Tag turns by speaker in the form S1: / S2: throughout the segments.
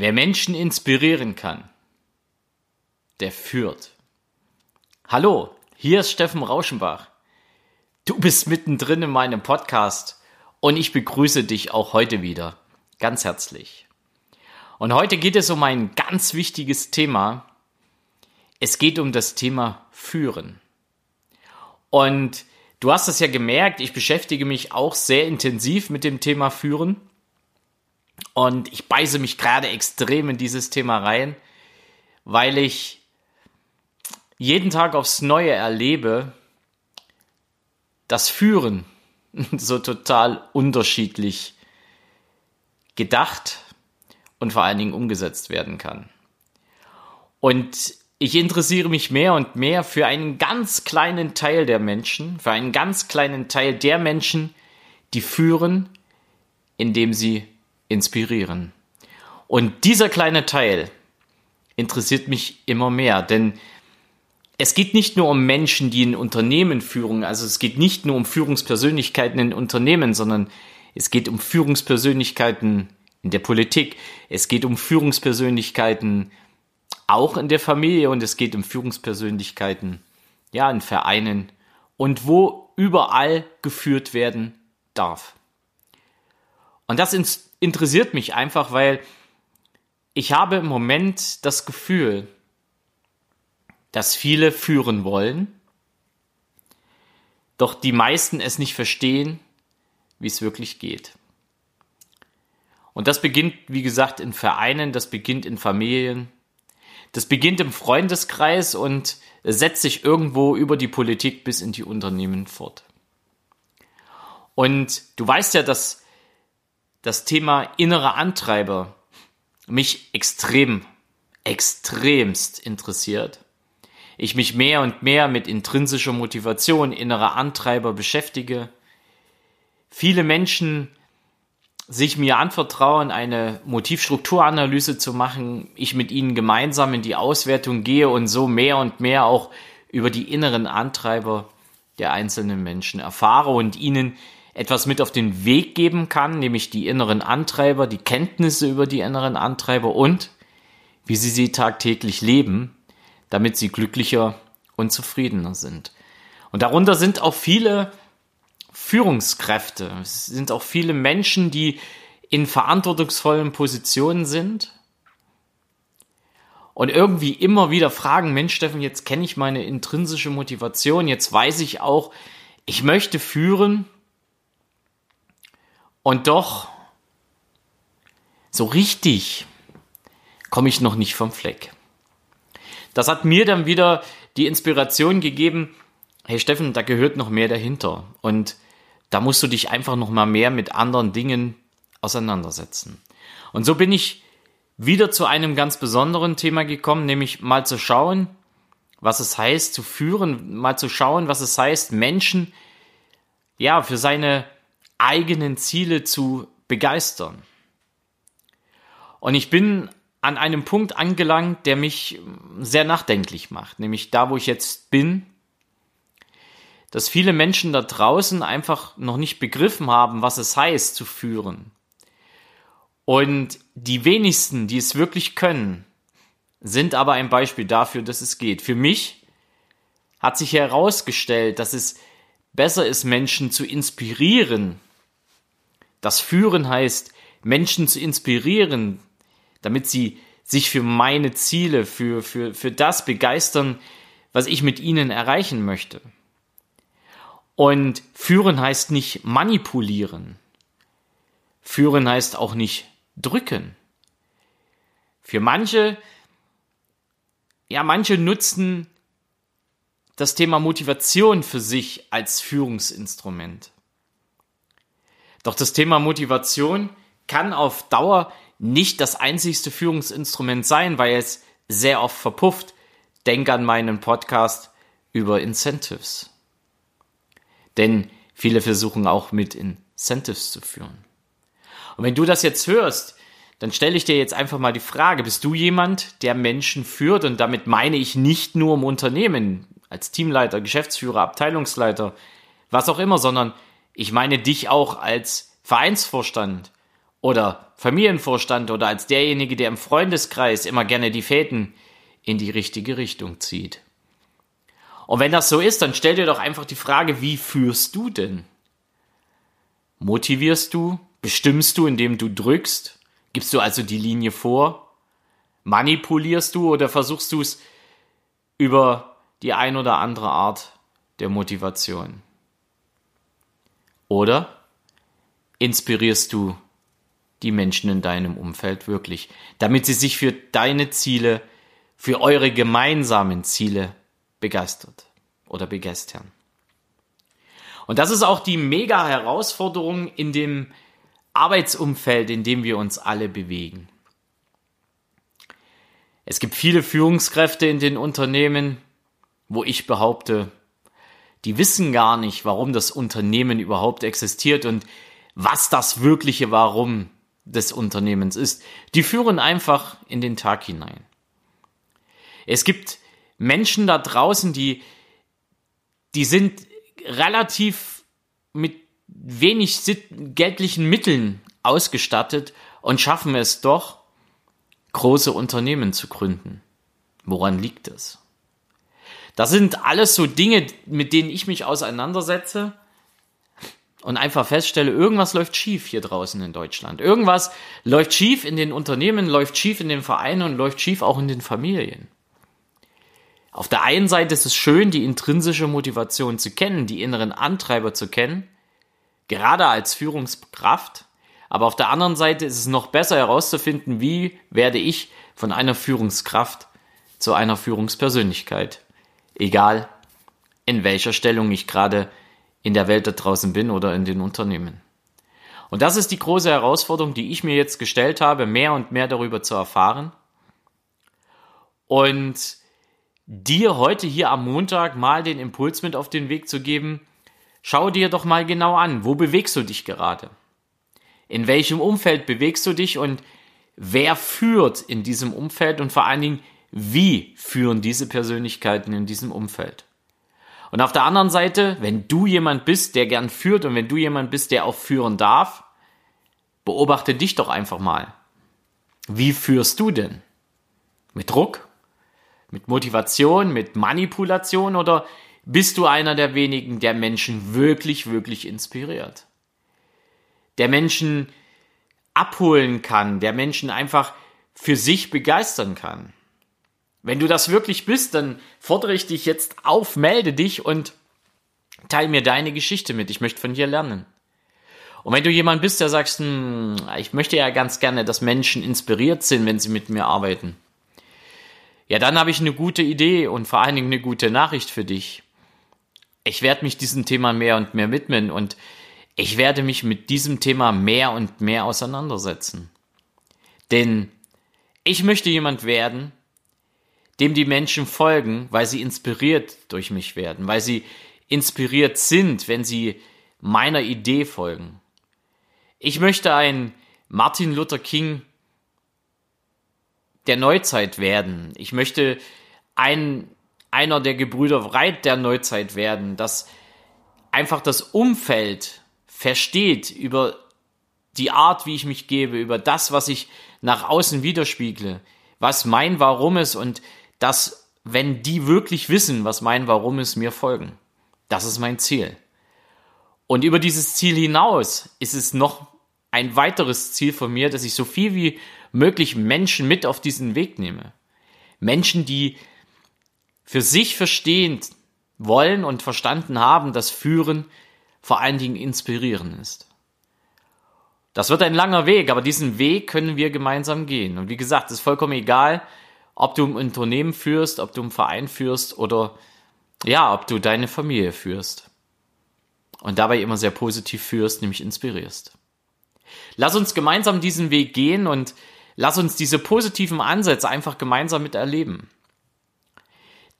S1: Wer Menschen inspirieren kann, der führt. Hallo, hier ist Steffen Rauschenbach. Du bist mittendrin in meinem Podcast und ich begrüße dich auch heute wieder ganz herzlich. Und heute geht es um ein ganz wichtiges Thema. Es geht um das Thema Führen. Und du hast es ja gemerkt, ich beschäftige mich auch sehr intensiv mit dem Thema Führen. Und ich beiße mich gerade extrem in dieses Thema rein, weil ich jeden Tag aufs Neue erlebe, dass Führen so total unterschiedlich gedacht und vor allen Dingen umgesetzt werden kann. Und ich interessiere mich mehr und mehr für einen ganz kleinen Teil der Menschen, für einen ganz kleinen Teil der Menschen, die führen, indem sie inspirieren. Und dieser kleine Teil interessiert mich immer mehr, denn es geht nicht nur um Menschen, die in Unternehmen führen, also es geht nicht nur um Führungspersönlichkeiten in Unternehmen, sondern es geht um Führungspersönlichkeiten in der Politik, es geht um Führungspersönlichkeiten auch in der Familie und es geht um Führungspersönlichkeiten, ja, in Vereinen und wo überall geführt werden darf. Und das interessiert mich einfach, weil ich habe im Moment das Gefühl, dass viele führen wollen, doch die meisten es nicht verstehen, wie es wirklich geht. Und das beginnt, wie gesagt, in Vereinen, das beginnt in Familien, das beginnt im Freundeskreis und setzt sich irgendwo über die Politik bis in die Unternehmen fort. Und du weißt ja, dass das Thema innere Antreiber mich extrem, extremst interessiert. Ich mich mehr und mehr mit intrinsischer Motivation, innerer Antreiber beschäftige. Viele Menschen sich mir anvertrauen, eine Motivstrukturanalyse zu machen, ich mit ihnen gemeinsam in die Auswertung gehe und so mehr und mehr auch über die inneren Antreiber der einzelnen Menschen erfahre und ihnen etwas mit auf den Weg geben kann, nämlich die inneren Antreiber, die Kenntnisse über die inneren Antreiber und wie sie sie tagtäglich leben, damit sie glücklicher und zufriedener sind. Und darunter sind auch viele Führungskräfte, es sind auch viele Menschen, die in verantwortungsvollen Positionen sind und irgendwie immer wieder fragen, Mensch Steffen, jetzt kenne ich meine intrinsische Motivation, jetzt weiß ich auch, ich möchte führen, und doch, so richtig komme ich noch nicht vom Fleck. Das hat mir dann wieder die Inspiration gegeben, hey Steffen, da gehört noch mehr dahinter. Und da musst du dich einfach noch mal mehr mit anderen Dingen auseinandersetzen. Und so bin ich wieder zu einem ganz besonderen Thema gekommen, nämlich mal zu schauen, was es heißt zu führen, mal zu schauen, was es heißt, Menschen ja für seine eigenen Ziele zu begeistern. Und ich bin an einem Punkt angelangt, der mich sehr nachdenklich macht, nämlich da, wo ich jetzt bin, dass viele Menschen da draußen einfach noch nicht begriffen haben, was es heißt zu führen. Und die wenigsten, die es wirklich können, sind aber ein Beispiel dafür, dass es geht. Für mich hat sich herausgestellt, dass es besser ist, Menschen zu inspirieren, das Führen heißt, Menschen zu inspirieren, damit sie sich für meine Ziele, für, für, für das begeistern, was ich mit ihnen erreichen möchte. Und führen heißt nicht manipulieren. Führen heißt auch nicht drücken. Für manche, ja, manche nutzen das Thema Motivation für sich als Führungsinstrument. Doch das Thema Motivation kann auf Dauer nicht das einzigste Führungsinstrument sein, weil es sehr oft verpufft. Denk an meinen Podcast über Incentives. Denn viele versuchen auch mit Incentives zu führen. Und wenn du das jetzt hörst, dann stelle ich dir jetzt einfach mal die Frage, bist du jemand, der Menschen führt? Und damit meine ich nicht nur im Unternehmen, als Teamleiter, Geschäftsführer, Abteilungsleiter, was auch immer, sondern ich meine dich auch als Vereinsvorstand oder Familienvorstand oder als derjenige, der im Freundeskreis immer gerne die Fäden in die richtige Richtung zieht. Und wenn das so ist, dann stell dir doch einfach die Frage, wie führst du denn? Motivierst du? Bestimmst du, indem du drückst? Gibst du also die Linie vor? Manipulierst du oder versuchst du es über die ein oder andere Art der Motivation? Oder inspirierst du die Menschen in deinem Umfeld wirklich, damit sie sich für deine Ziele, für eure gemeinsamen Ziele begeistert oder begeistern. Und das ist auch die mega Herausforderung in dem Arbeitsumfeld, in dem wir uns alle bewegen. Es gibt viele Führungskräfte in den Unternehmen, wo ich behaupte, die wissen gar nicht, warum das Unternehmen überhaupt existiert und was das wirkliche Warum des Unternehmens ist. Die führen einfach in den Tag hinein. Es gibt Menschen da draußen, die, die sind relativ mit wenig geldlichen Mitteln ausgestattet und schaffen es doch, große Unternehmen zu gründen. Woran liegt das? Das sind alles so Dinge, mit denen ich mich auseinandersetze und einfach feststelle, irgendwas läuft schief hier draußen in Deutschland. Irgendwas läuft schief in den Unternehmen, läuft schief in den Vereinen und läuft schief auch in den Familien. Auf der einen Seite ist es schön, die intrinsische Motivation zu kennen, die inneren Antreiber zu kennen, gerade als Führungskraft. Aber auf der anderen Seite ist es noch besser herauszufinden, wie werde ich von einer Führungskraft zu einer Führungspersönlichkeit egal in welcher Stellung ich gerade in der Welt da draußen bin oder in den Unternehmen. Und das ist die große Herausforderung, die ich mir jetzt gestellt habe, mehr und mehr darüber zu erfahren. Und dir heute hier am Montag mal den Impuls mit auf den Weg zu geben, schau dir doch mal genau an, wo bewegst du dich gerade? In welchem Umfeld bewegst du dich und wer führt in diesem Umfeld und vor allen Dingen, wie führen diese Persönlichkeiten in diesem Umfeld. Und auf der anderen Seite, wenn du jemand bist, der gern führt und wenn du jemand bist, der auch führen darf, beobachte dich doch einfach mal. Wie führst du denn? Mit Druck? Mit Motivation? Mit Manipulation? Oder bist du einer der wenigen, der Menschen wirklich, wirklich inspiriert? Der Menschen abholen kann, der Menschen einfach für sich begeistern kann. Wenn du das wirklich bist, dann fordere ich dich jetzt auf, melde dich und teile mir deine Geschichte mit. Ich möchte von dir lernen. Und wenn du jemand bist, der sagst, hm, ich möchte ja ganz gerne, dass Menschen inspiriert sind, wenn sie mit mir arbeiten. Ja, dann habe ich eine gute Idee und vor allen Dingen eine gute Nachricht für dich. Ich werde mich diesem Thema mehr und mehr widmen und ich werde mich mit diesem Thema mehr und mehr auseinandersetzen. Denn ich möchte jemand werden, dem die Menschen folgen, weil sie inspiriert durch mich werden, weil sie inspiriert sind, wenn sie meiner Idee folgen. Ich möchte ein Martin Luther King der Neuzeit werden. Ich möchte ein, einer der Gebrüder Wright der Neuzeit werden, das einfach das Umfeld versteht über die Art, wie ich mich gebe, über das, was ich nach außen widerspiegle, was mein Warum ist und dass, wenn die wirklich wissen, was mein Warum ist, mir folgen. Das ist mein Ziel. Und über dieses Ziel hinaus ist es noch ein weiteres Ziel von mir, dass ich so viel wie möglich Menschen mit auf diesen Weg nehme. Menschen, die für sich verstehend wollen und verstanden haben, dass Führen vor allen Dingen inspirieren ist. Das wird ein langer Weg, aber diesen Weg können wir gemeinsam gehen. Und wie gesagt, es ist vollkommen egal, ob du ein Unternehmen führst, ob du einen Verein führst oder ja, ob du deine Familie führst. Und dabei immer sehr positiv führst, nämlich inspirierst. Lass uns gemeinsam diesen Weg gehen und lass uns diese positiven Ansätze einfach gemeinsam miterleben.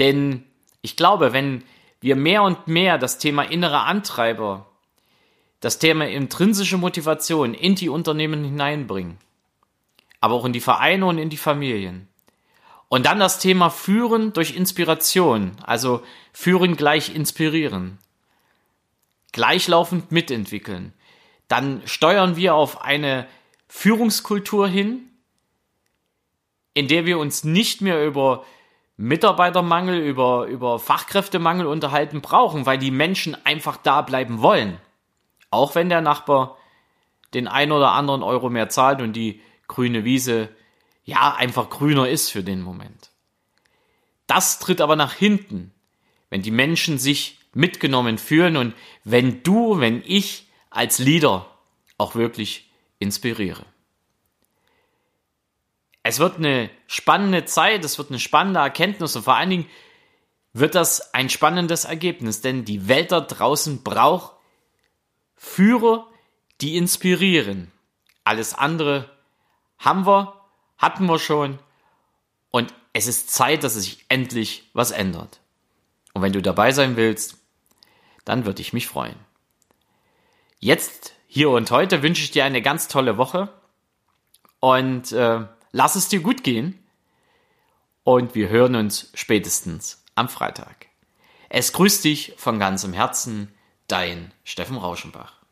S1: Denn ich glaube, wenn wir mehr und mehr das Thema innere Antreiber, das Thema intrinsische Motivation in die Unternehmen hineinbringen, aber auch in die Vereine und in die Familien, und dann das Thema Führen durch Inspiration, also Führen gleich inspirieren, gleichlaufend mitentwickeln. Dann steuern wir auf eine Führungskultur hin, in der wir uns nicht mehr über Mitarbeitermangel, über, über Fachkräftemangel unterhalten brauchen, weil die Menschen einfach da bleiben wollen. Auch wenn der Nachbar den ein oder anderen Euro mehr zahlt und die grüne Wiese ja einfach grüner ist für den Moment. Das tritt aber nach hinten, wenn die Menschen sich mitgenommen fühlen und wenn du, wenn ich als Leader auch wirklich inspiriere. Es wird eine spannende Zeit, es wird eine spannende Erkenntnis und vor allen Dingen wird das ein spannendes Ergebnis, denn die Welt da draußen braucht Führer, die inspirieren. Alles andere haben wir, hatten wir schon und es ist Zeit, dass sich endlich was ändert. Und wenn du dabei sein willst, dann würde ich mich freuen. Jetzt, hier und heute wünsche ich dir eine ganz tolle Woche und äh, lass es dir gut gehen. Und wir hören uns spätestens am Freitag. Es grüßt dich von ganzem Herzen, dein Steffen Rauschenbach.